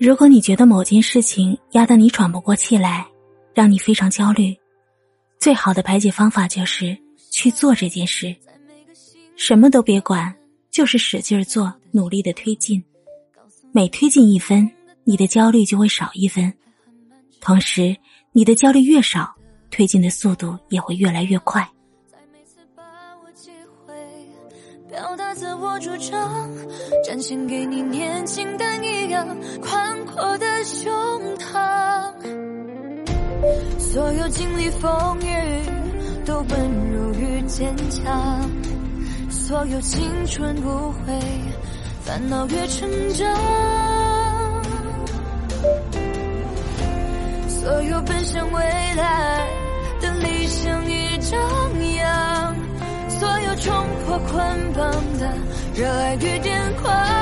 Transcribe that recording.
如果你觉得某件事情压得你喘不过气来，让你非常焦虑，最好的排解方法就是去做这件事，什么都别管，就是使劲做，努力的推进。每推进一分，你的焦虑就会少一分，同时你的焦虑越少，推进的速度也会越来越快。表达自我主张，展现给你年轻的一样宽阔的胸膛。所有经历风雨，都温柔与坚强。所有青春不悔，烦恼越成长。所有奔向未来捆绑的热爱与癫狂。